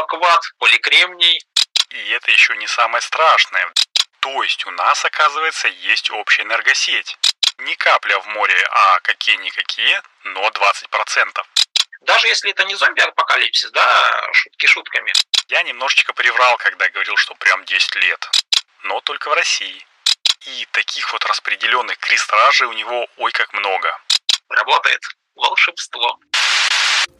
флуокват, поликремний. И это еще не самое страшное. То есть у нас, оказывается, есть общая энергосеть. Не капля в море, а какие-никакие, но 20%. Даже если это не зомби-апокалипсис, да, шутки шутками. Я немножечко приврал, когда говорил, что прям 10 лет. Но только в России. И таких вот распределенных крестражей у него ой как много. Работает волшебство.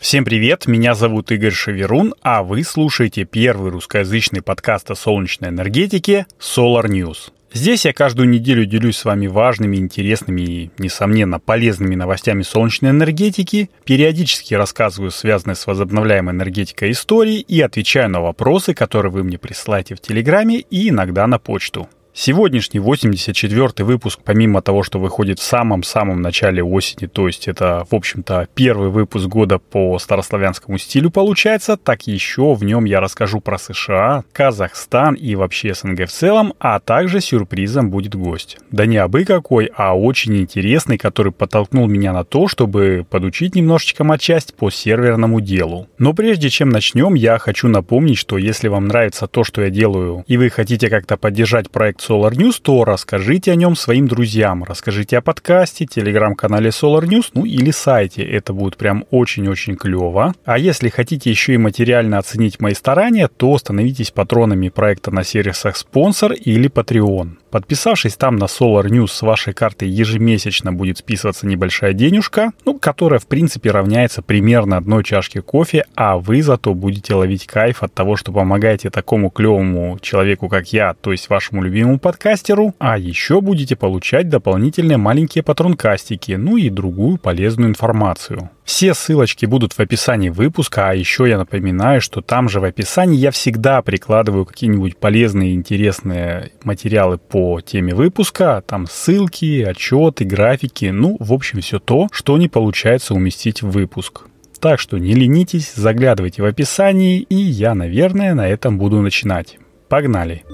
Всем привет, меня зовут Игорь Шаверун, а вы слушаете первый русскоязычный подкаст о солнечной энергетике Solar News. Здесь я каждую неделю делюсь с вами важными, интересными и, несомненно, полезными новостями солнечной энергетики, периодически рассказываю связанные с возобновляемой энергетикой истории и отвечаю на вопросы, которые вы мне присылаете в Телеграме и иногда на почту. Сегодняшний 84-й выпуск, помимо того, что выходит в самом-самом начале осени, то есть это, в общем-то, первый выпуск года по старославянскому стилю получается, так еще в нем я расскажу про США, Казахстан и вообще СНГ в целом, а также сюрпризом будет гость. Да не абы какой, а очень интересный, который подтолкнул меня на то, чтобы подучить немножечко матчасть по серверному делу. Но прежде чем начнем, я хочу напомнить, что если вам нравится то, что я делаю, и вы хотите как-то поддержать проект Solar News, то расскажите о нем своим друзьям. Расскажите о подкасте, телеграм-канале Solar News, ну или сайте. Это будет прям очень-очень клево. А если хотите еще и материально оценить мои старания, то становитесь патронами проекта на сервисах спонсор или Patreon. Подписавшись там на Solar News с вашей карты ежемесячно будет списываться небольшая денежка, ну, которая в принципе равняется примерно одной чашке кофе, а вы зато будете ловить кайф от того, что помогаете такому клевому человеку, как я, то есть вашему любимому подкастеру, а еще будете получать дополнительные маленькие патронкастики, ну и другую полезную информацию. Все ссылочки будут в описании выпуска, а еще я напоминаю, что там же в описании я всегда прикладываю какие-нибудь полезные и интересные материалы по теме выпуска, там ссылки, отчеты, графики, ну, в общем, все то, что не получается уместить в выпуск. Так что не ленитесь, заглядывайте в описании, и я, наверное, на этом буду начинать. Погнали!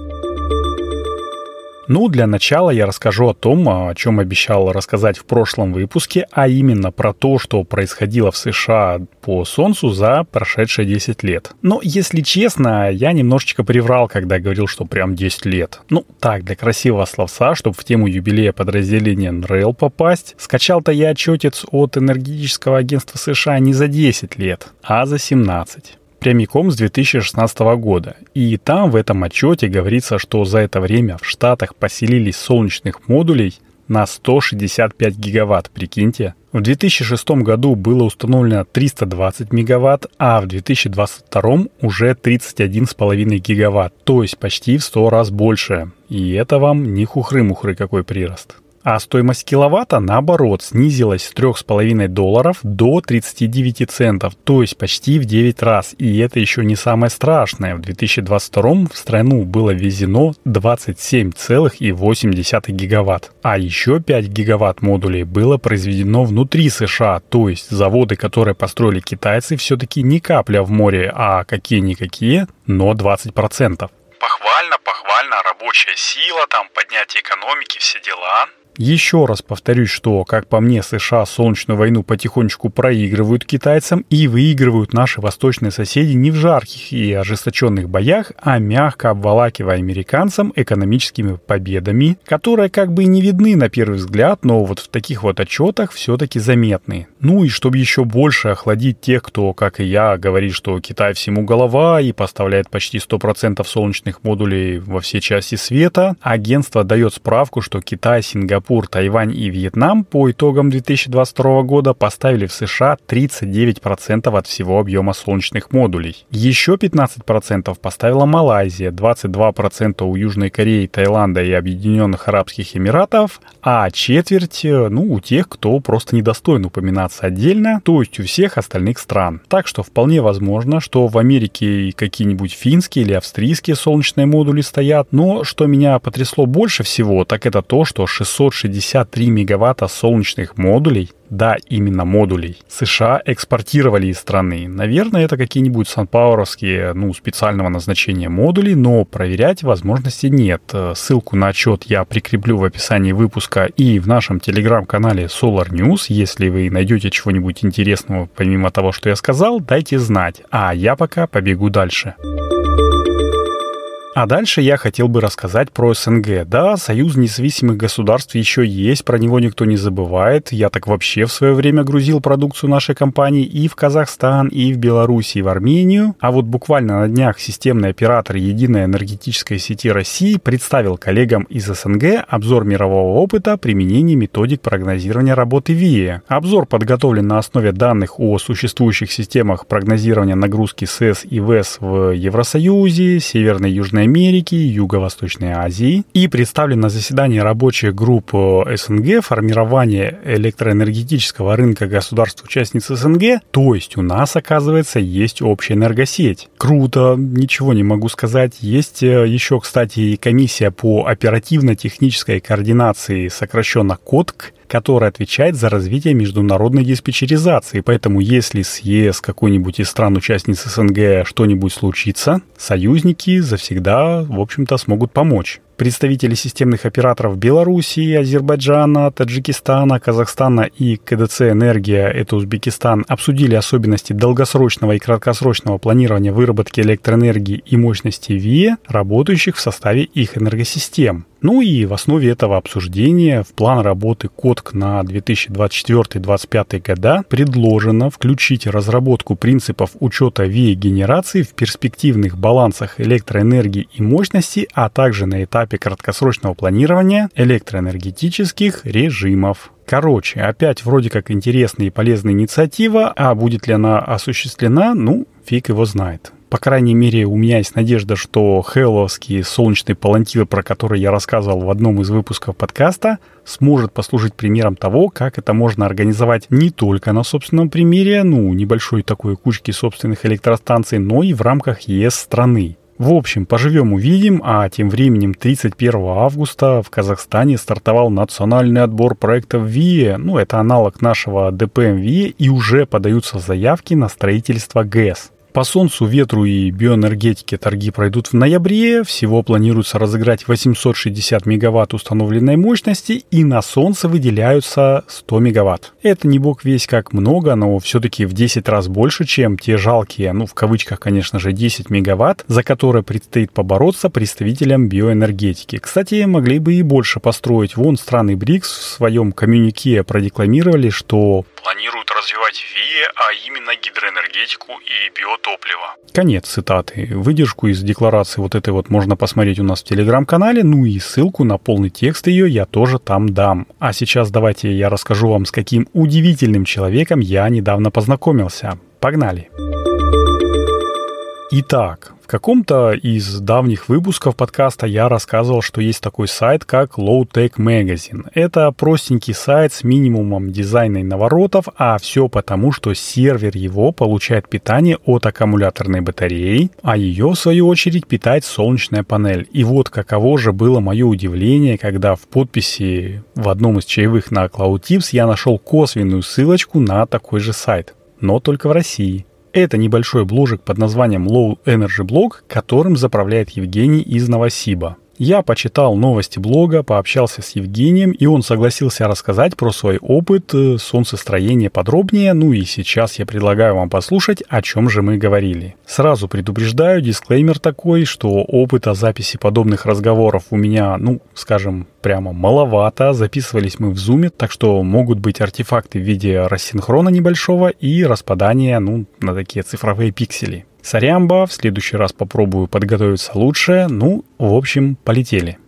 Ну, для начала я расскажу о том, о чем обещал рассказать в прошлом выпуске, а именно про то, что происходило в США по Солнцу за прошедшие 10 лет. Но, если честно, я немножечко приврал, когда говорил, что прям 10 лет. Ну, так, для красивого словца, чтобы в тему юбилея подразделения НРЭЛ попасть, скачал-то я отчетец от энергетического агентства США не за 10 лет, а за 17 прямиком с 2016 года. И там в этом отчете говорится, что за это время в Штатах поселились солнечных модулей на 165 гигаватт, прикиньте. В 2006 году было установлено 320 мегаватт, а в 2022 уже 31,5 гигаватт, то есть почти в 100 раз больше. И это вам не хухры-мухры какой прирост а стоимость киловатта, наоборот, снизилась с 3,5 долларов до 39 центов, то есть почти в 9 раз. И это еще не самое страшное. В 2022 в страну было ввезено 27,8 гигаватт, а еще 5 гигаватт модулей было произведено внутри США, то есть заводы, которые построили китайцы, все-таки не капля в море, а какие-никакие, но 20%. Похвально, похвально, рабочая сила, там поднятие экономики, все дела. Еще раз повторюсь, что, как по мне, США Солнечную войну потихонечку проигрывают китайцам и выигрывают наши восточные соседи не в жарких и ожесточенных боях, а мягко обволакивая американцам экономическими победами, которые как бы не видны на первый взгляд, но вот в таких вот отчетах все-таки заметны. Ну и чтобы еще больше охладить тех, кто, как и я, говорит, что Китай всему голова и поставляет почти 100% солнечных модулей во все части света, агентство дает справку, что Китай, Сингапур, Сингапур, Тайвань и Вьетнам по итогам 2022 года поставили в США 39% от всего объема солнечных модулей. Еще 15% поставила Малайзия, 22% у Южной Кореи, Таиланда и Объединенных Арабских Эмиратов, а четверть, ну, у тех, кто просто недостоин упоминаться отдельно, то есть у всех остальных стран. Так что вполне возможно, что в Америке какие-нибудь финские или австрийские солнечные модули стоят, но что меня потрясло больше всего, так это то, что 600 663 мегаватта солнечных модулей Да, именно модулей. США экспортировали из страны. Наверное, это какие-нибудь санпауровские, ну, специального назначения модули, но проверять возможности нет. Ссылку на отчет я прикреплю в описании выпуска и в нашем телеграм-канале Solar News. Если вы найдете чего-нибудь интересного, помимо того, что я сказал, дайте знать. А я пока побегу дальше. А дальше я хотел бы рассказать про СНГ. Да, Союз независимых государств еще есть, про него никто не забывает. Я так вообще в свое время грузил продукцию нашей компании и в Казахстан, и в Беларусь, и в Армению. А вот буквально на днях системный оператор Единой энергетической сети России представил коллегам из СНГ обзор мирового опыта применения методик прогнозирования работы ВИЭ. Обзор подготовлен на основе данных о существующих системах прогнозирования нагрузки СЭС и ВЭС в Евросоюзе, Северной и Южной Америки, Юго-Восточной Азии и представлен на заседании рабочих групп СНГ формирование электроэнергетического рынка государств-участниц СНГ, то есть у нас, оказывается, есть общая энергосеть. Круто, ничего не могу сказать. Есть э, еще, кстати, комиссия по оперативно-технической координации, сокращенно КОТК, которая отвечает за развитие международной диспетчеризации. Поэтому если с ЕС какой-нибудь из стран-участниц СНГ что-нибудь случится, союзники завсегда, в общем-то, смогут помочь. Представители системных операторов Белоруссии, Азербайджана, Таджикистана, Казахстана и КДЦ «Энергия» — это Узбекистан — обсудили особенности долгосрочного и краткосрочного планирования выработки электроэнергии и мощности ВИЭ, работающих в составе их энергосистем. Ну и в основе этого обсуждения в план работы КОТК на 2024-2025 года предложено включить разработку принципов учета ВИЭ-генерации в перспективных балансах электроэнергии и мощности, а также на этапе краткосрочного планирования электроэнергетических режимов. Короче, опять вроде как интересная и полезная инициатива, а будет ли она осуществлена, ну, фиг его знает. По крайней мере, у меня есть надежда, что хелловские солнечные палантиры, про которые я рассказывал в одном из выпусков подкаста, сможет послужить примером того, как это можно организовать не только на собственном примере, ну, небольшой такой кучки собственных электростанций, но и в рамках ЕС страны. В общем, поживем увидим, а тем временем 31 августа в Казахстане стартовал национальный отбор проектов ВИЭ, ну это аналог нашего ДПМ ВИЭ, и уже подаются заявки на строительство ГЭС. По Солнцу, ветру и биоэнергетике торги пройдут в ноябре. Всего планируется разыграть 860 мегаватт установленной мощности, и на Солнце выделяются 100 мегаватт. Это не бог весь как много, но все-таки в 10 раз больше, чем те жалкие, ну в кавычках, конечно же, 10 мегаватт, за которые предстоит побороться представителям биоэнергетики. Кстати, могли бы и больше построить. Вон страны БРИКС в своем коммюнике продекламировали, что планируют развивать ВИЭ, а именно гидроэнергетику и биотопливо. Конец цитаты. Выдержку из декларации вот этой вот можно посмотреть у нас в телеграм-канале, ну и ссылку на полный текст ее я тоже там дам. А сейчас давайте я расскажу вам, с каким удивительным человеком я недавно познакомился. Погнали! Итак, в каком-то из давних выпусков подкаста я рассказывал, что есть такой сайт, как Low Tech Magazine. Это простенький сайт с минимумом дизайна и наворотов, а все потому, что сервер его получает питание от аккумуляторной батареи, а ее, в свою очередь, питает солнечная панель. И вот каково же было мое удивление, когда в подписи в одном из чаевых на Cloud Tips я нашел косвенную ссылочку на такой же сайт, но только в России. Это небольшой бложек под названием Low Energy Blog, которым заправляет Евгений из Новосиба. Я почитал новости блога, пообщался с Евгением, и он согласился рассказать про свой опыт э, солнцестроения подробнее, ну и сейчас я предлагаю вам послушать, о чем же мы говорили. Сразу предупреждаю, дисклеймер такой, что опыта записи подобных разговоров у меня, ну, скажем, прямо маловато, записывались мы в зуме, так что могут быть артефакты в виде рассинхрона небольшого и распадания, ну, на такие цифровые пиксели. Сорямба, в следующий раз попробую подготовиться лучше. Ну, в общем, полетели.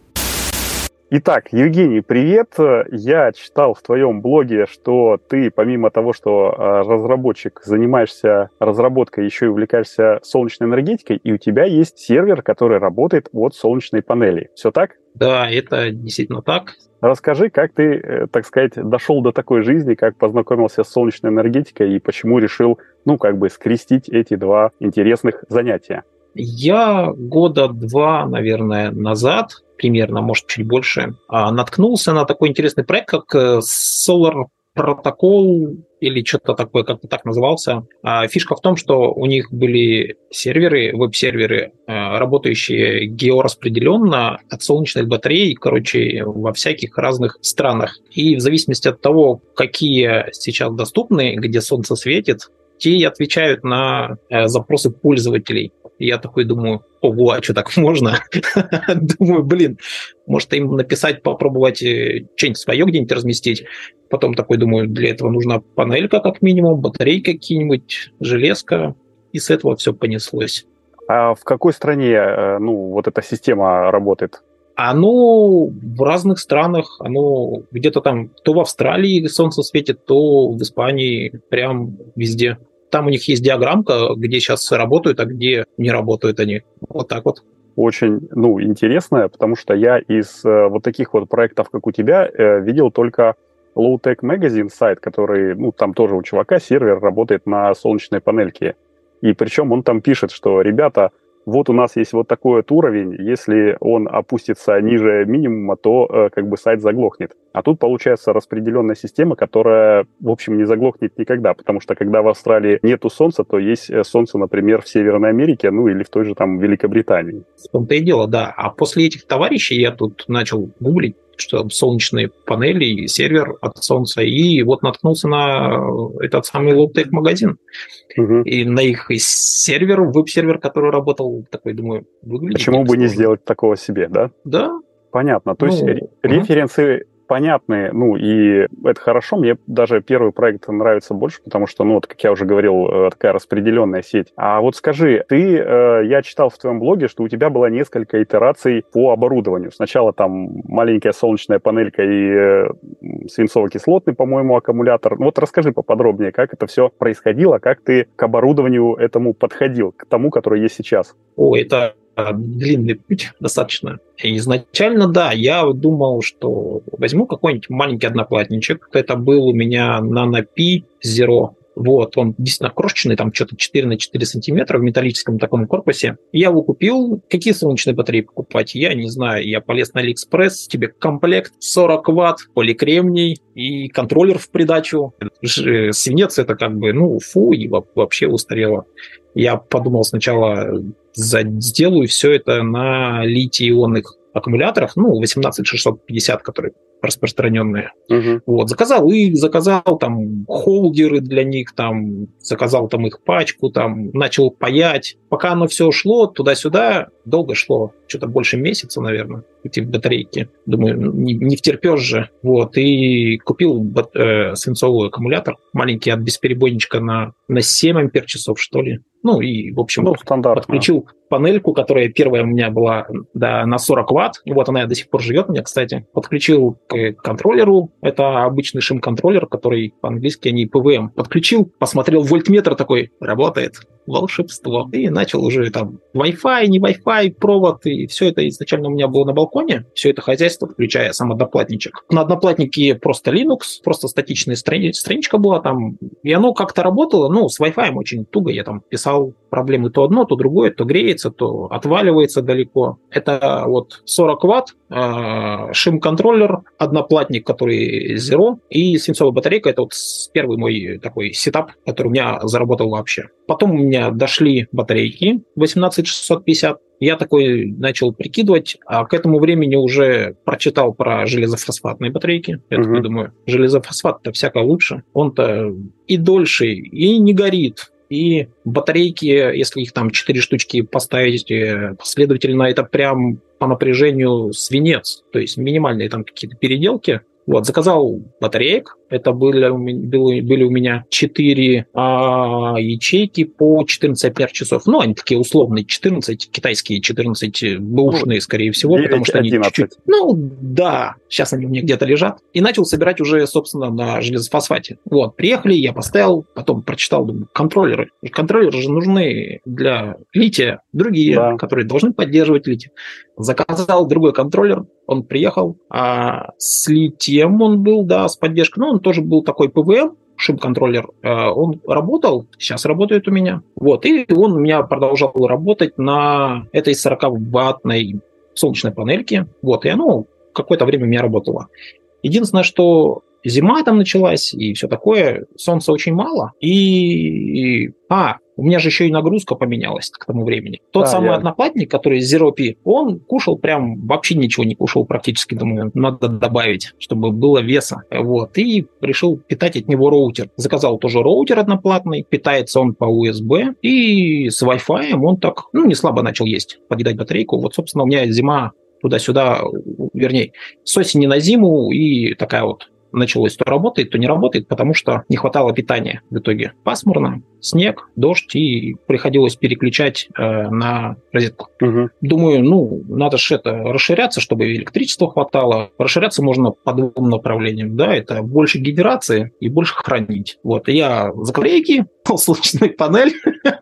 Итак, Евгений, привет. Я читал в твоем блоге, что ты, помимо того, что а, разработчик, занимаешься разработкой, еще и увлекаешься солнечной энергетикой, и у тебя есть сервер, который работает от солнечной панели. Все так? Да, это действительно так. Расскажи, как ты, э, так сказать, дошел до такой жизни, как познакомился с солнечной энергетикой и почему решил, ну, как бы скрестить эти два интересных занятия? Я года два, наверное, назад, примерно, может, чуть больше, а, наткнулся на такой интересный проект, как э, Solar протокол или что-то такое, как-то так назывался. А фишка в том, что у них были серверы, веб-серверы, а, работающие геораспределенно от солнечных батарей, короче, во всяких разных странах. И в зависимости от того, какие сейчас доступны, где солнце светит, те и отвечают на э, запросы пользователей. Я такой думаю, ого, а что так можно? думаю, блин, может им написать, попробовать э, что-нибудь свое где-нибудь разместить. Потом такой думаю, для этого нужна панелька как минимум, батарейки какие-нибудь, железка. И с этого все понеслось. А в какой стране э, ну, вот эта система работает? Оно в разных странах, оно где-то там, то в Австралии солнце светит, то в Испании, прям везде. Там у них есть диаграммка, где сейчас работают, а где не работают они. Вот так вот. Очень, ну, интересно, потому что я из э, вот таких вот проектов, как у тебя, э, видел только Low Tech Magazine сайт, который, ну, там тоже у чувака сервер работает на солнечной панельке. И причем он там пишет, что, ребята, вот у нас есть вот такой вот уровень, если он опустится ниже минимума, то э, как бы сайт заглохнет. А тут получается распределенная система, которая, в общем, не заглохнет никогда, потому что когда в Австралии нету солнца, то есть э, солнце, например, в Северной Америке, ну или в той же там Великобритании. В том-то и дело, да. А после этих товарищей я тут начал гуглить, что солнечные панели и сервер от солнца, и вот наткнулся на этот самый Low-tech Magazine. Угу. И на их сервер, веб-сервер, который работал, такой, думаю, выглядит... Почему бы не сделать такого себе, да? Да. Понятно. То ну, есть референсы понятные, ну, и это хорошо. Мне даже первый проект нравится больше, потому что, ну, вот, как я уже говорил, э, такая распределенная сеть. А вот скажи, ты, э, я читал в твоем блоге, что у тебя было несколько итераций по оборудованию. Сначала там маленькая солнечная панелька и э, свинцово-кислотный, по-моему, аккумулятор. Ну, вот расскажи поподробнее, как это все происходило, как ты к оборудованию этому подходил, к тому, которое есть сейчас. О, это длинный путь достаточно. И изначально, да, я думал, что возьму какой-нибудь маленький одноплатничек. Это был у меня NanoPi Zero. Вот, он действительно крошечный, там что-то 4 на 4 сантиметра в металлическом таком корпусе. Я его купил. Какие солнечные батареи покупать? Я не знаю. Я полез на Алиэкспресс, тебе комплект 40 ватт, поликремний и контроллер в придачу. Свинец это как бы, ну, фу, и вообще устарело. Я подумал сначала, сделаю все это на литий-ионных аккумуляторах, ну, 18650, которые распространенные. Угу. Вот, заказал их, заказал там холдеры для них, там, заказал там их пачку, там, начал паять. Пока оно все шло туда-сюда, долго шло, что-то больше месяца, наверное, эти батарейки. Думаю, не, не втерпешь же. Вот, и купил бат, э, свинцовый аккумулятор, маленький от бесперебойничка на, на 7 ампер часов, что ли. Ну и, в общем, ну, подключил панельку, которая первая у меня была да, на 40 ватт. И вот она до сих пор живет у меня, кстати. Подключил к контроллеру. Это обычный шим-контроллер, который по-английски они PWM. Подключил, посмотрел вольтметр такой, работает волшебство. И начал уже там Wi-Fi, не Wi-Fi, провод, и все это изначально у меня было на балконе, все это хозяйство, включая сам одноплатничек. На одноплатнике просто Linux, просто статичная страни- страничка была там, и оно как-то работало, ну, с Wi-Fi очень туго, я там писал проблемы то одно, то другое, то греется, то отваливается далеко. Это вот 40 ватт, э, шим-контроллер, одноплатник, который Zero, и свинцовая батарейка, это вот первый мой такой сетап, который у меня заработал вообще. Потом у меня дошли батарейки 18650, я такой начал прикидывать, а к этому времени уже прочитал про железофосфатные батарейки. Я угу. такой думаю, железофосфат-то всяко лучше. Он-то и дольше, и не горит, и батарейки, если их там 4 штучки поставить э, последовательно, это прям по напряжению свинец. То есть минимальные там какие-то переделки. Вот, заказал батареек, это были, были, у меня 4 а, ячейки по 14 ампер часов. Ну, они такие условные, 14 китайские, 14 бэушные, скорее всего, 9, потому что 11. они чуть-чуть... Ну, да, сейчас они у меня где-то лежат. И начал собирать уже, собственно, на железофосфате. Вот, приехали, я поставил, потом прочитал, думаю, контроллеры. Контроллеры же нужны для лития, другие, да. которые должны поддерживать литий. Заказал другой контроллер, он приехал, а с литием он был, да, с поддержкой, но он тоже был такой PWM, ШИМ-контроллер, э, он работал, сейчас работает у меня. Вот, и он у меня продолжал работать на этой 40-ваттной солнечной панельке. Вот, и оно какое-то время у меня работало. Единственное, что зима там началась и все такое, солнца очень мало. И, а, у меня же еще и нагрузка поменялась к тому времени. Тот да, самый я... одноплатник, который Zero Pi, он кушал прям вообще ничего не кушал практически. Думаю, надо добавить, чтобы было веса. Вот. И решил питать от него роутер. Заказал тоже роутер одноплатный. Питается он по USB. И с Wi-Fi он так, ну, не слабо начал есть, подъедать батарейку. Вот, собственно, у меня зима туда-сюда, вернее, с осени на зиму и такая вот началось, то работает, то не работает, потому что не хватало питания в итоге. Пасмурно, снег, дождь, и приходилось переключать э, на розетку. Угу. Думаю, ну, надо же это расширяться, чтобы электричества хватало. Расширяться можно по двум направлениям, да, это больше генерации и больше хранить. Вот, я заклейки, солнечную панель.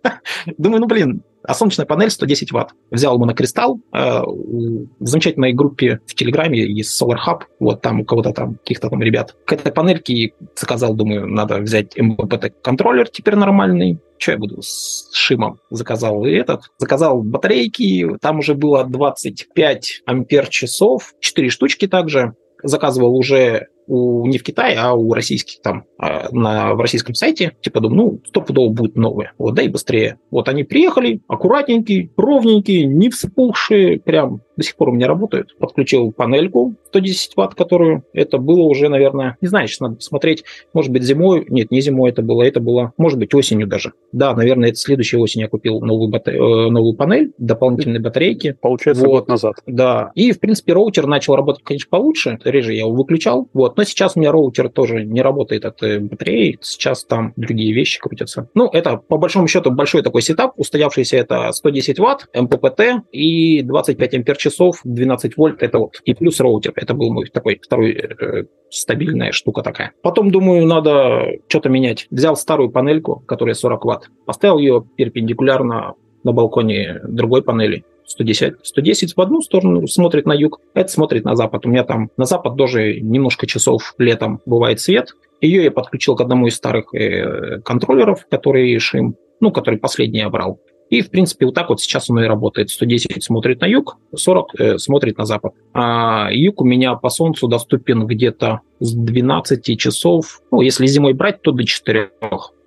Думаю, ну, блин, а солнечная панель 110 ватт. Взял монокристалл э, в замечательной группе в Телеграме есть Solar Hub, вот там у кого-то там, каких-то там ребят. К этой панельке заказал, думаю, надо взять MPPT-контроллер теперь нормальный, что я буду с шимом заказал и этот. Заказал батарейки, там уже было 25 ампер часов, 4 штучки также. Заказывал уже у, не в Китае, а у российских там а, на, в российском сайте. Типа думаю, ну, стопудово будет новое. Вот, да и быстрее. Вот они приехали, аккуратненькие, ровненькие, не вспухшие, прям до сих пор у меня работают. Подключил панельку 110 ватт, которую это было уже, наверное, не знаю, сейчас надо посмотреть, может быть, зимой, нет, не зимой это было, это было, может быть, осенью даже. Да, наверное, это следующей осень я купил новую, бата... э, новую панель, дополнительные батарейки. Получается, вот. год назад. Да, и, в принципе, роутер начал работать, конечно, получше, реже я его выключал, вот, но сейчас у меня роутер тоже не работает от э, батареи, сейчас там другие вещи крутятся. Ну, это, по большому счету, большой такой setup, устоявшийся это 110 ватт, MPPT и 25 ампер часов, 12 вольт, это вот, и плюс роутер. Это был мой такой второй э, стабильная штука такая. Потом, думаю, надо что-то менять. Взял старую панельку, которая 40 ватт, поставил ее перпендикулярно на балконе другой панели. 110. 110 в одну сторону смотрит на юг, это смотрит на запад. У меня там на запад тоже немножко часов летом бывает свет. Ее я подключил к одному из старых э, контроллеров, который шим, ну, который последний я брал. И, в принципе, вот так вот сейчас оно и работает. 110 смотрит на юг, 40 э, смотрит на запад. А юг у меня по солнцу доступен где-то с 12 часов. Ну, если зимой брать, то до 4.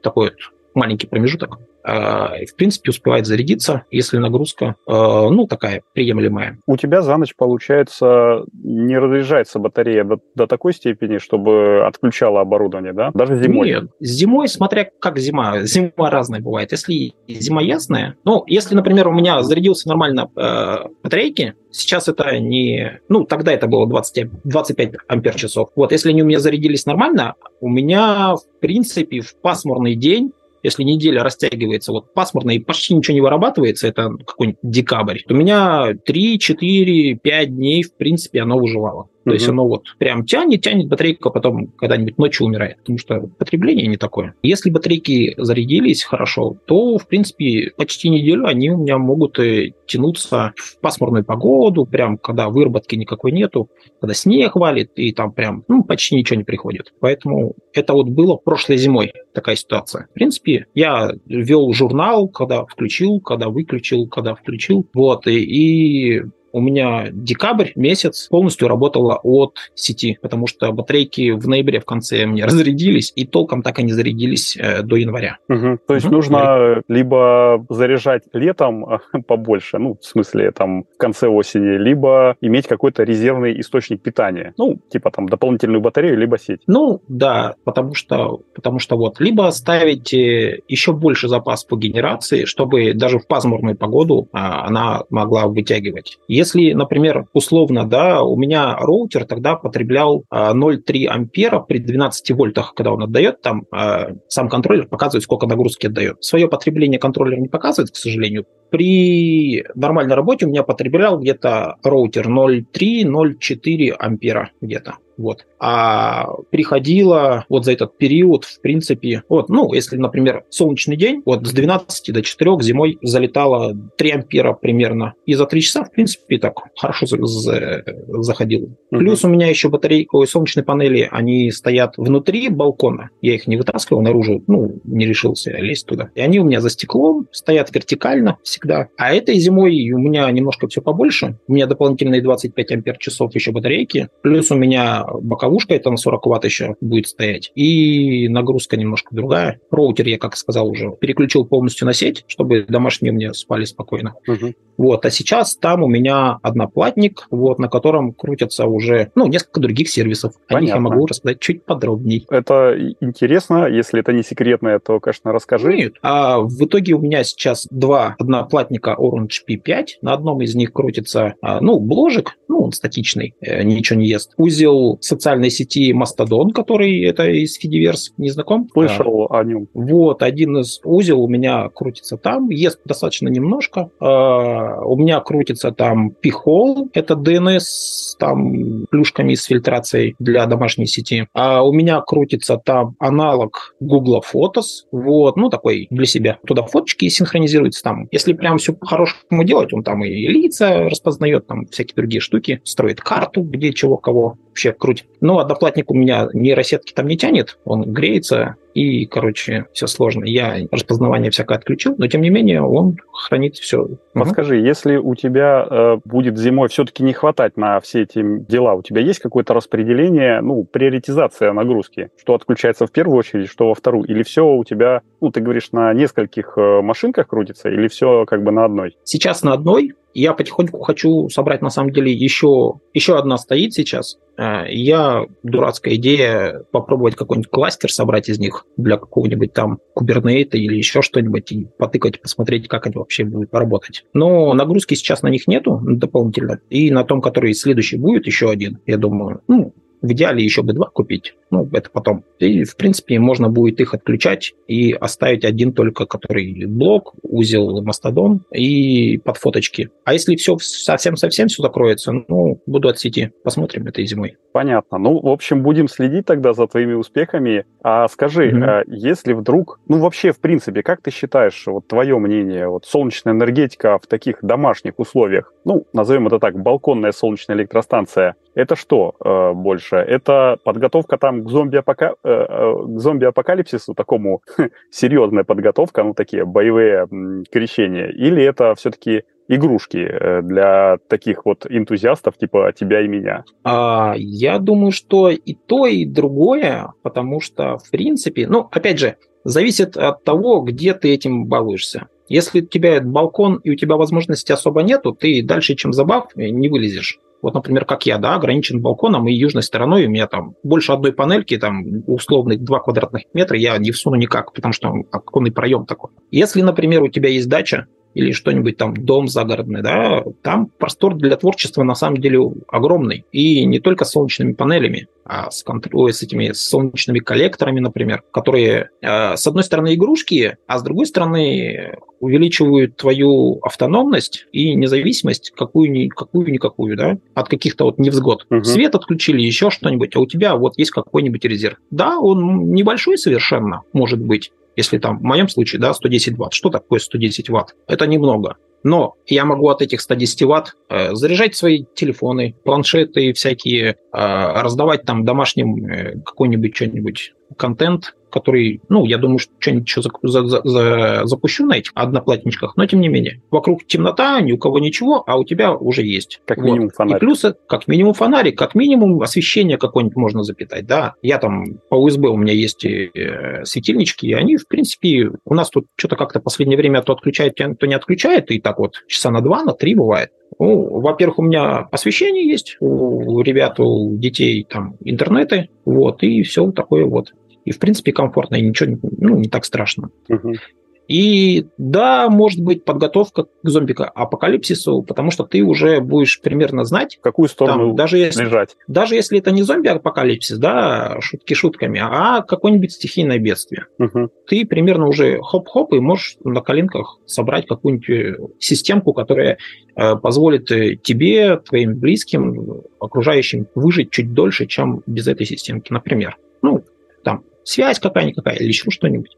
Такой вот маленький промежуток. Э, в принципе, успевает зарядиться, если нагрузка, э, ну, такая приемлемая. У тебя за ночь, получается, не разряжается батарея до, до такой степени, чтобы отключала оборудование, да? Даже зимой? Нет, зимой, смотря как зима. Зима разная бывает. Если зима ясная, ну, если, например, у меня зарядился нормально э, батарейки, Сейчас это не... Ну, тогда это было 20, 25 ампер часов. Вот, если они у меня зарядились нормально, у меня, в принципе, в пасмурный день если неделя растягивается вот пасмурно и почти ничего не вырабатывается, это какой-нибудь декабрь, то у меня 3, 4, 5 дней, в принципе, оно выживало. То есть оно вот прям тянет, тянет батарейка, потом когда-нибудь ночью умирает, потому что потребление не такое. Если батарейки зарядились хорошо, то, в принципе, почти неделю они у меня могут э, тянуться в пасмурную погоду, прям когда выработки никакой нету, когда снег валит, и там прям ну, почти ничего не приходит. Поэтому это вот было прошлой зимой такая ситуация. В принципе, я вел журнал, когда включил, когда выключил, когда включил. Вот, и, и у меня декабрь месяц полностью работала от сети, потому что батарейки в ноябре в конце мне разрядились, и толком так и не зарядились э, до января. Угу. То есть угу. нужно Январь. либо заряжать летом побольше, ну, в смысле, там, в конце осени, либо иметь какой-то резервный источник питания. Ну, типа там дополнительную батарею, либо сеть. Ну, да, потому что, потому что вот, либо ставить э, еще больше запас по генерации, чтобы даже в пасмурную погоду а, она могла вытягивать. Если, например, условно, да, у меня роутер тогда потреблял 0,3 а, ампера при 12 вольтах, когда он отдает, там а, сам контроллер показывает, сколько нагрузки отдает. Свое потребление контроллер не показывает, к сожалению. При нормальной работе у меня потреблял где-то роутер 0,3-0,4 ампера где-то. Вот. А приходило вот за этот период, в принципе, вот, ну, если, например, солнечный день, вот с 12 до 4 зимой залетало 3 ампера примерно. И за 3 часа, в принципе, так хорошо заходил. Mm-hmm. Плюс у меня еще батарейка, ой, солнечные панели, они стоят внутри балкона. Я их не вытаскивал наружу, ну, не решился лезть туда. И они у меня за стеклом стоят вертикально всегда. А этой зимой у меня немножко все побольше. У меня дополнительные 25 ампер часов еще батарейки. Плюс у меня боковушка это на 40 ватт еще будет стоять, и нагрузка немножко другая. Роутер, я, как сказал уже, переключил полностью на сеть, чтобы домашние мне спали спокойно. Угу. Вот, а сейчас там у меня одноплатник, вот, на котором крутятся уже, ну, несколько других сервисов. Понятно. О них я могу рассказать чуть подробнее. Это интересно, если это не секретное, то, конечно, расскажи. Нет, а в итоге у меня сейчас два одноплатника Orange P5, на одном из них крутится, а, ну, бложик, ну, он статичный, э, ничего не ест. Узел социальной сети Mastodon, который это из Fediverse, не знаком? Слышал а, о нем. Вот, один из узел у меня крутится там, ест достаточно немножко. А, у меня крутится там P-Hole, это DNS там плюшками с фильтрацией для домашней сети. А у меня крутится там аналог Google Photos, вот, ну, такой для себя. Туда фоточки синхронизируются там. Если прям все по-хорошему делать, он там и лица распознает, там всякие другие штуки, строит карту, где чего кого вообще крутит. Но одноплатник у меня нейросетки там не тянет, он греется, и, короче, все сложно. Я распознавание всякое отключил, но, тем не менее, он хранит все. Подскажи, угу. если у тебя э, будет зимой все-таки не хватать на все эти дела, у тебя есть какое-то распределение, ну, приоритизация нагрузки? Что отключается в первую очередь, что во вторую? Или все у тебя, ну, ты говоришь, на нескольких э, машинках крутится, или все как бы на одной? Сейчас на одной, я потихоньку хочу собрать, на самом деле, еще, еще одна стоит сейчас. Э, я, дурацкая идея, попробовать какой-нибудь кластер собрать из них для какого-нибудь там кубернейта или еще что-нибудь и потыкать, посмотреть, как они вообще будут работать. Но нагрузки сейчас на них нету дополнительно. И на том, который следующий будет, еще один, я думаю, ну, в идеале еще бы два купить. Ну, это потом. И, в принципе, можно будет их отключать и оставить один только, который блок, узел мастодон и под фоточки. А если все совсем-совсем все закроется, ну, буду от сети. Посмотрим этой зимой. Понятно. Ну, в общем, будем следить тогда за твоими успехами. А скажи, mm-hmm. если вдруг, ну, вообще, в принципе, как ты считаешь, вот твое мнение, вот солнечная энергетика в таких домашних условиях, ну, назовем это так, балконная солнечная электростанция, это что э, больше? Это подготовка там к, зомби-апока... э, э к зомби-апокалипсису, такому серьезная подготовка, ну, такие боевые м, крещения? Или это все-таки игрушки э, для таких вот энтузиастов типа тебя и меня? А, я думаю, что и то, и другое, потому что, в принципе, ну, опять же, зависит от того, где ты этим балуешься. Если у тебя балкон и у тебя возможности особо нету, ты дальше, чем забав, не вылезешь. Вот, например, как я, да, ограничен балконом и южной стороной, у меня там больше одной панельки, там условных 2 квадратных метра, я не всуну никак, потому что оконный проем такой. Если, например, у тебя есть дача, или что-нибудь там, дом загородный, да, там простор для творчества на самом деле огромный. И не только с солнечными панелями, а с, ой, с этими солнечными коллекторами, например, которые, э, с одной стороны, игрушки, а с другой стороны, увеличивают твою автономность и независимость какую-никакую, какую, никакую, да, от каких-то вот невзгод. Угу. Свет отключили, еще что-нибудь, а у тебя вот есть какой-нибудь резерв. Да, он небольшой совершенно, может быть, если там в моем случае, да, 110 ватт. Что такое 110 ватт? Это немного. Но я могу от этих 110 ватт э, заряжать свои телефоны, планшеты всякие, э, раздавать там домашним э, какой-нибудь что-нибудь контент, который, ну, я думаю, что что-нибудь еще за, за, за, запущу на этих одноплатничках, но тем не менее. Вокруг темнота, ни у кого ничего, а у тебя уже есть. Как вот. минимум фонарик. И плюс, как минимум фонарик, как минимум освещение какое-нибудь можно запитать, да. Я там по USB у меня есть э, светильнички, и они, в принципе, у нас тут что-то как-то в последнее время то отключает, то не отключает, и так вот часа на два, на три бывает. Ну, во-первых, у меня освещение есть, у ребят, у детей там интернеты, вот, и все такое вот. И, в принципе, комфортно, и ничего ну, не так страшно. Угу. И да, может быть подготовка к зомби-апокалипсису, потому что ты уже будешь примерно знать, в какую сторону там, даже если, лежать. Даже если это не зомби-апокалипсис, да, шутки шутками, а какое-нибудь стихийное бедствие. Угу. Ты примерно уже хоп-хоп и можешь на коленках собрать какую-нибудь э, системку, которая э, позволит э, тебе, твоим близким, окружающим выжить чуть дольше, чем без этой системки, например. Ну, там связь какая-никакая или еще что-нибудь.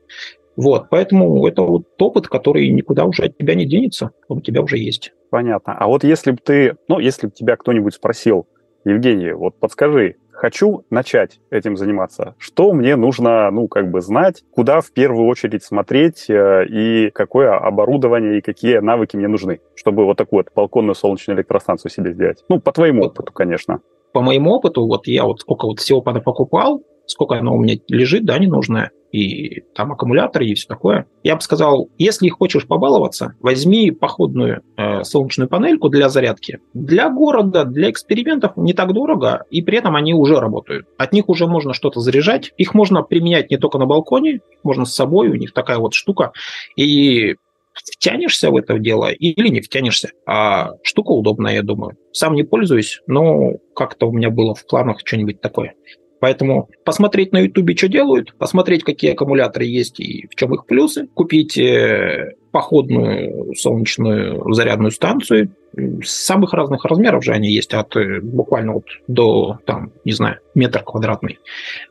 Вот, поэтому это вот опыт, который никуда уже от тебя не денется, он у тебя уже есть. Понятно. А вот если бы ты, ну, если бы тебя кто-нибудь спросил, Евгений, вот подскажи, хочу начать этим заниматься, что мне нужно, ну, как бы знать, куда в первую очередь смотреть э, и какое оборудование и какие навыки мне нужны, чтобы вот такую вот балконную солнечную электростанцию себе сделать? Ну, по твоему опыту, конечно. по моему опыту, вот я вот сколько вот всего покупал, сколько оно у меня лежит, да, ненужное, и там аккумуляторы и все такое. Я бы сказал, если хочешь побаловаться, возьми походную э, солнечную панельку для зарядки. Для города, для экспериментов не так дорого, и при этом они уже работают. От них уже можно что-то заряжать. Их можно применять не только на балконе, можно с собой, у них такая вот штука. И втянешься в это дело или не втянешься. А штука удобная, я думаю. Сам не пользуюсь, но как-то у меня было в планах что-нибудь такое. Поэтому посмотреть на Ютубе, что делают, посмотреть, какие аккумуляторы есть и в чем их плюсы, купить э, походную солнечную зарядную станцию. Самых разных размеров же они есть, от э, буквально вот до, там, не знаю, метр квадратный.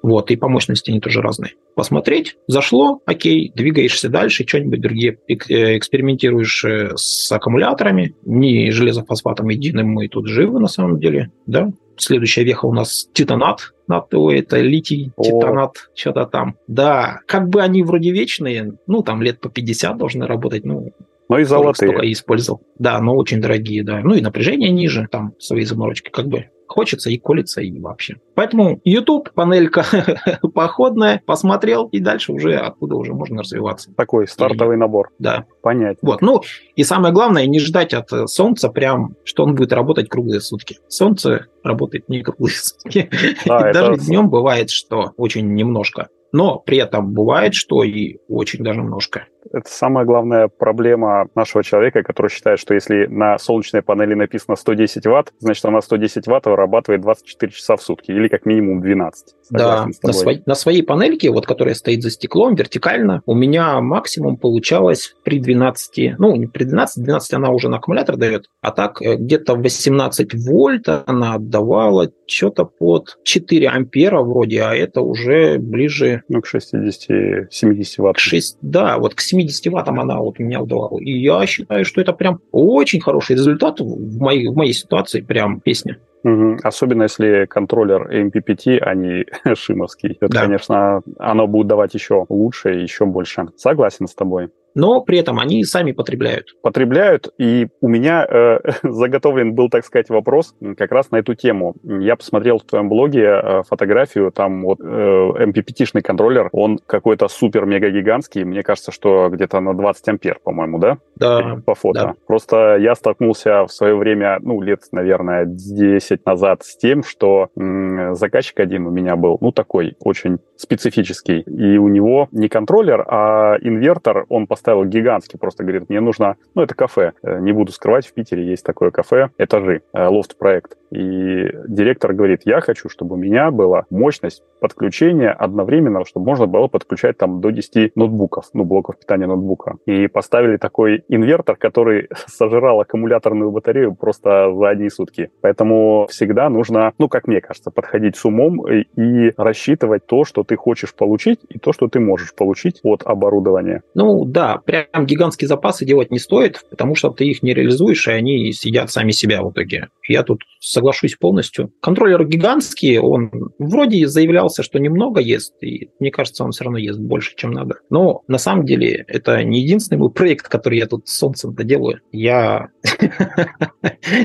Вот, и по мощности они тоже разные. Посмотреть, зашло, окей, двигаешься дальше, что-нибудь другие э, экспериментируешь с аккумуляторами, не железофосфатом единым мы тут живы на самом деле, да, Следующая веха у нас титанат. НАТО это литий, титанат, что-то там. Да, как бы они вроде вечные, ну, там лет по 50 должны работать, ну, ну и золотые. Столько использовал. Да, но очень дорогие, да. Ну и напряжение ниже, там свои заморочки, как бы хочется и колется, и вообще. Поэтому YouTube, панелька походная, посмотрел, и дальше уже оттуда уже можно развиваться. Такой стартовый и, набор. Да. Понятно. Вот, ну, и самое главное, не ждать от Солнца прям, что он будет работать круглые сутки. Солнце работает не круглые сутки. Да, Даже это... днем бывает, что очень немножко. Но при этом бывает, что и очень даже немножко. Это самая главная проблема нашего человека, который считает, что если на солнечной панели написано 110 ватт, значит она 110 ватт вырабатывает 24 часа в сутки или как минимум 12. Да, на, свой, на своей панельке, вот которая стоит за стеклом вертикально, у меня максимум получалось при 12, ну не при 12, 12 она уже на аккумулятор дает, а так э, где-то 18 вольт она отдавала что-то под 4 ампера вроде, а это уже ближе... Ну, к 60-70 ватт. 6, да, вот к 70 ваттам она вот у меня удавала. И я считаю, что это прям очень хороший результат в моей, в моей ситуации, прям песня. Угу. Особенно если контроллер MPPT, а не шимовский. Это, да. конечно, оно будет давать еще лучше еще больше. Согласен с тобой но при этом они сами потребляют. Потребляют, и у меня э, заготовлен был, так сказать, вопрос как раз на эту тему. Я посмотрел в твоем блоге э, фотографию, там вот э, MPPT-шный контроллер, он какой-то супер-мега-гигантский, мне кажется, что где-то на 20 ампер, по-моему, да? Да. По фото. Да. Просто я столкнулся в свое время, ну, лет, наверное, 10 назад с тем, что м- заказчик один у меня был, ну, такой очень специфический, и у него не контроллер, а инвертор, он по поставил гигантский, просто говорит, мне нужно, ну, это кафе, э, не буду скрывать, в Питере есть такое кафе, этажи, э, лофт-проект. И директор говорит, я хочу, чтобы у меня была мощность подключения одновременно, чтобы можно было подключать там до 10 ноутбуков, ну, блоков питания ноутбука. И поставили такой инвертор, который сожрал аккумуляторную батарею просто за одни сутки. Поэтому всегда нужно, ну, как мне кажется, подходить с умом и, и рассчитывать то, что ты хочешь получить, и то, что ты можешь получить от оборудования. Ну, да, да, прям гигантские запасы делать не стоит, потому что ты их не реализуешь, и они съедят сами себя в итоге. Я тут соглашусь полностью. Контроллер гигантский, он вроде заявлялся, что немного ест, и мне кажется, он все равно ест больше, чем надо. Но на самом деле это не единственный мой проект, который я тут солнцем доделаю. Я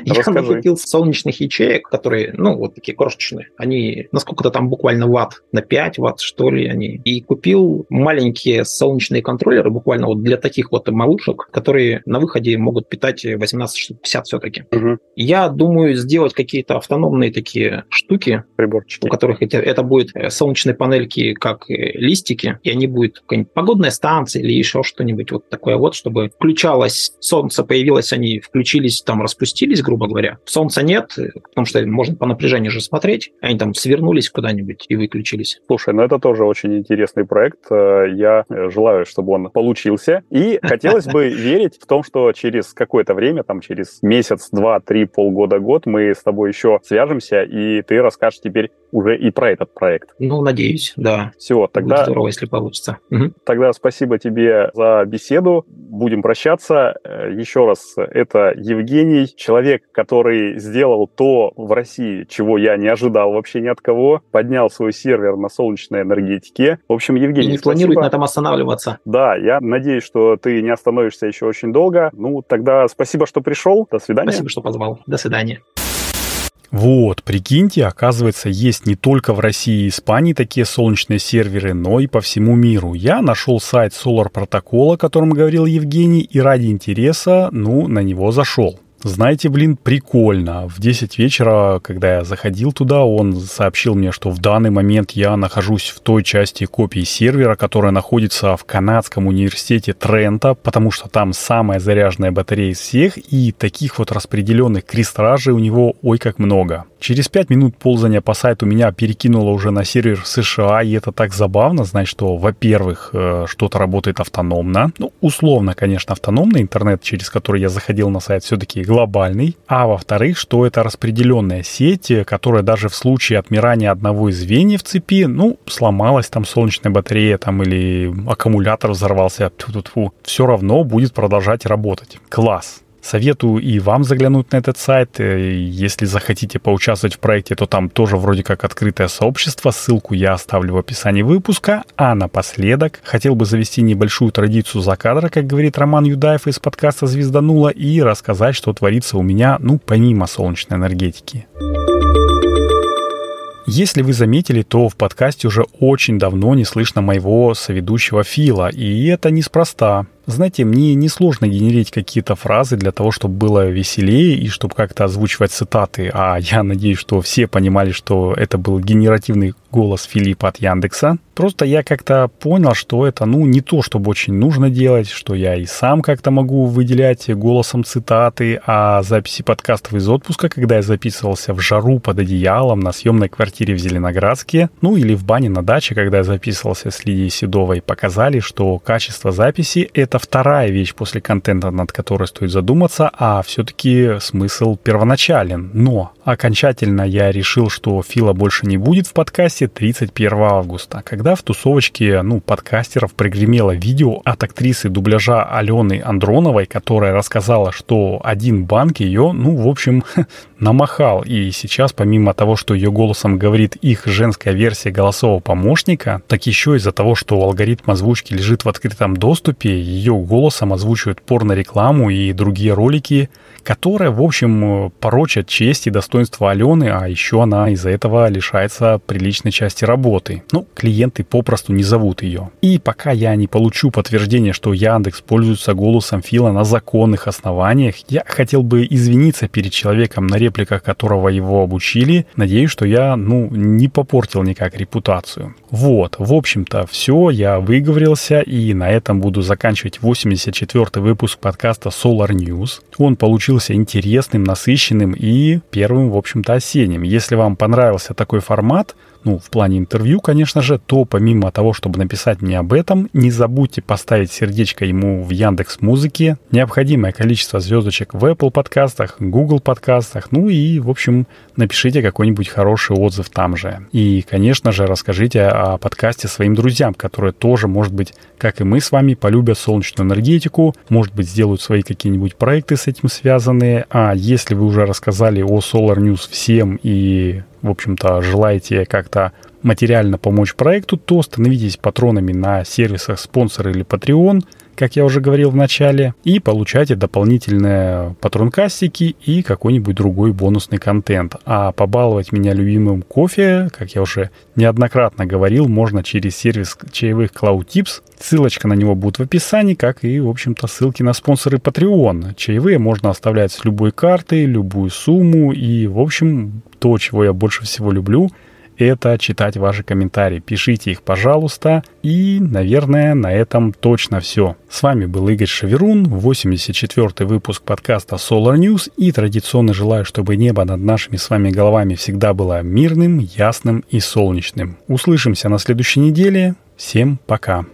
я накупил солнечных ячеек, которые, ну, вот такие крошечные. Они насколько-то там буквально ватт, на 5 ватт, что ли, они. И купил маленькие солнечные контроллеры, буквально вот для таких вот малышек, которые на выходе могут питать 18 штук, 50 все-таки. Угу. Я думаю сделать какие-то автономные такие штуки, приборчики, у которых это, это будет э, солнечные панельки, как э, листики, и они будут какая-нибудь погодная станция или еще что-нибудь вот такое вот, чтобы включалось солнце, появилось, они включились, там распустились, грубо говоря. Солнца нет, э, потому что можно по напряжению же смотреть, они там свернулись куда-нибудь и выключились. Слушай, ну это тоже очень интересный проект. Я желаю, чтобы он получился курсе. И хотелось бы верить в том, что через какое-то время, там через месяц, два, три, полгода, год мы с тобой еще свяжемся, и ты расскажешь теперь уже и про этот проект. Ну, надеюсь, да. Все, тогда... Будет здорово, если получится. Угу. Тогда спасибо тебе за беседу. Будем прощаться. Э, еще раз, это Евгений, человек, который сделал то в России, чего я не ожидал вообще ни от кого. Поднял свой сервер на солнечной энергетике. В общем, Евгений, И не планирует на этом останавливаться. Да, я надеюсь, что ты не остановишься еще очень долго. Ну, тогда спасибо, что пришел. До свидания. Спасибо, что позвал. До свидания. Вот, прикиньте, оказывается, есть не только в России и Испании такие солнечные серверы, но и по всему миру. Я нашел сайт Solar Protocol, о котором говорил Евгений, и ради интереса, ну, на него зашел. Знаете, блин, прикольно. В 10 вечера, когда я заходил туда, он сообщил мне, что в данный момент я нахожусь в той части копии сервера, которая находится в канадском университете Трента, потому что там самая заряженная батарея из всех, и таких вот распределенных крестражей у него ой как много. Через 5 минут ползания по сайту меня перекинуло уже на сервер США, и это так забавно, знать, что, во-первых, э, что-то работает автономно, ну, условно, конечно, автономный интернет, через который я заходил на сайт, все-таки глобальный, а во-вторых, что это распределенная сеть, которая даже в случае отмирания одного из звеньев цепи, ну, сломалась там солнечная батарея там или аккумулятор взорвался, все равно будет продолжать работать. Класс. Советую и вам заглянуть на этот сайт. Э, если захотите поучаствовать в проекте, то там тоже вроде как открытое сообщество. Ссылку я оставлю в описании выпуска. А напоследок хотел бы завести небольшую традицию за кадра, как говорит Роман Юдаев из подкаста «Звезданула», и рассказать, что творится у меня, ну, помимо солнечной энергетики. Если вы заметили, то в подкасте уже очень давно не слышно моего соведущего Фила, и это неспроста. Знаете, мне несложно генерить какие-то фразы для того, чтобы было веселее и чтобы как-то озвучивать цитаты. А я надеюсь, что все понимали, что это был генеративный голос Филиппа от Яндекса. Просто я как-то понял, что это, ну, не то, чтобы очень нужно делать, что я и сам как-то могу выделять голосом цитаты, а записи подкастов из отпуска, когда я записывался в жару под одеялом на съемной квартире в Зеленоградске, ну, или в бане на даче, когда я записывался с Лидией Седовой, показали, что качество записи — это это вторая вещь после контента, над которой стоит задуматься, а все-таки смысл первоначален. Но окончательно я решил, что Фила больше не будет в подкасте 31 августа, когда в тусовочке ну, подкастеров пригремело видео от актрисы дубляжа Алены Андроновой, которая рассказала, что один банк ее, ну, в общем, намахал. И сейчас, помимо того, что ее голосом говорит их женская версия голосового помощника, так еще из-за того, что алгоритм озвучки лежит в открытом доступе, ее голосом озвучивают порно-рекламу и другие ролики, которые, в общем, порочат честь и достоинство Алены, а еще она из-за этого лишается приличной части работы. Ну, клиенты попросту не зовут ее. И пока я не получу подтверждение, что Яндекс пользуется голосом Фила на законных основаниях, я хотел бы извиниться перед человеком, на репликах которого его обучили. Надеюсь, что я, ну, не попортил никак репутацию. Вот, в общем-то, все, я выговорился, и на этом буду заканчивать 84 выпуск подкаста Solar News. Он получился интересным, насыщенным и первым, в общем-то, осенним. Если вам понравился такой формат, ну, в плане интервью, конечно же, то помимо того, чтобы написать мне об этом, не забудьте поставить сердечко ему в Яндекс Музыке, необходимое количество звездочек в Apple подкастах, Google подкастах, ну и, в общем, напишите какой-нибудь хороший отзыв там же. И, конечно же, расскажите о подкасте своим друзьям, которые тоже, может быть, как и мы с вами, полюбят солнечную энергетику, может быть, сделают свои какие-нибудь проекты с этим связанные. А если вы уже рассказали о Solar News всем и в общем-то, желаете как-то материально помочь проекту, то становитесь патронами на сервисах спонсор или Patreon, как я уже говорил в начале, и получайте дополнительные патронкастики и какой-нибудь другой бонусный контент. А побаловать меня любимым кофе, как я уже неоднократно говорил, можно через сервис чаевых Cloud Tips. Ссылочка на него будет в описании, как и, в общем-то, ссылки на спонсоры Patreon. Чаевые можно оставлять с любой карты, любую сумму и, в общем, то, чего я больше всего люблю – это читать ваши комментарии. Пишите их, пожалуйста. И, наверное, на этом точно все. С вами был Игорь Шаверун, 84-й выпуск подкаста Solar News. И традиционно желаю, чтобы небо над нашими с вами головами всегда было мирным, ясным и солнечным. Услышимся на следующей неделе. Всем пока.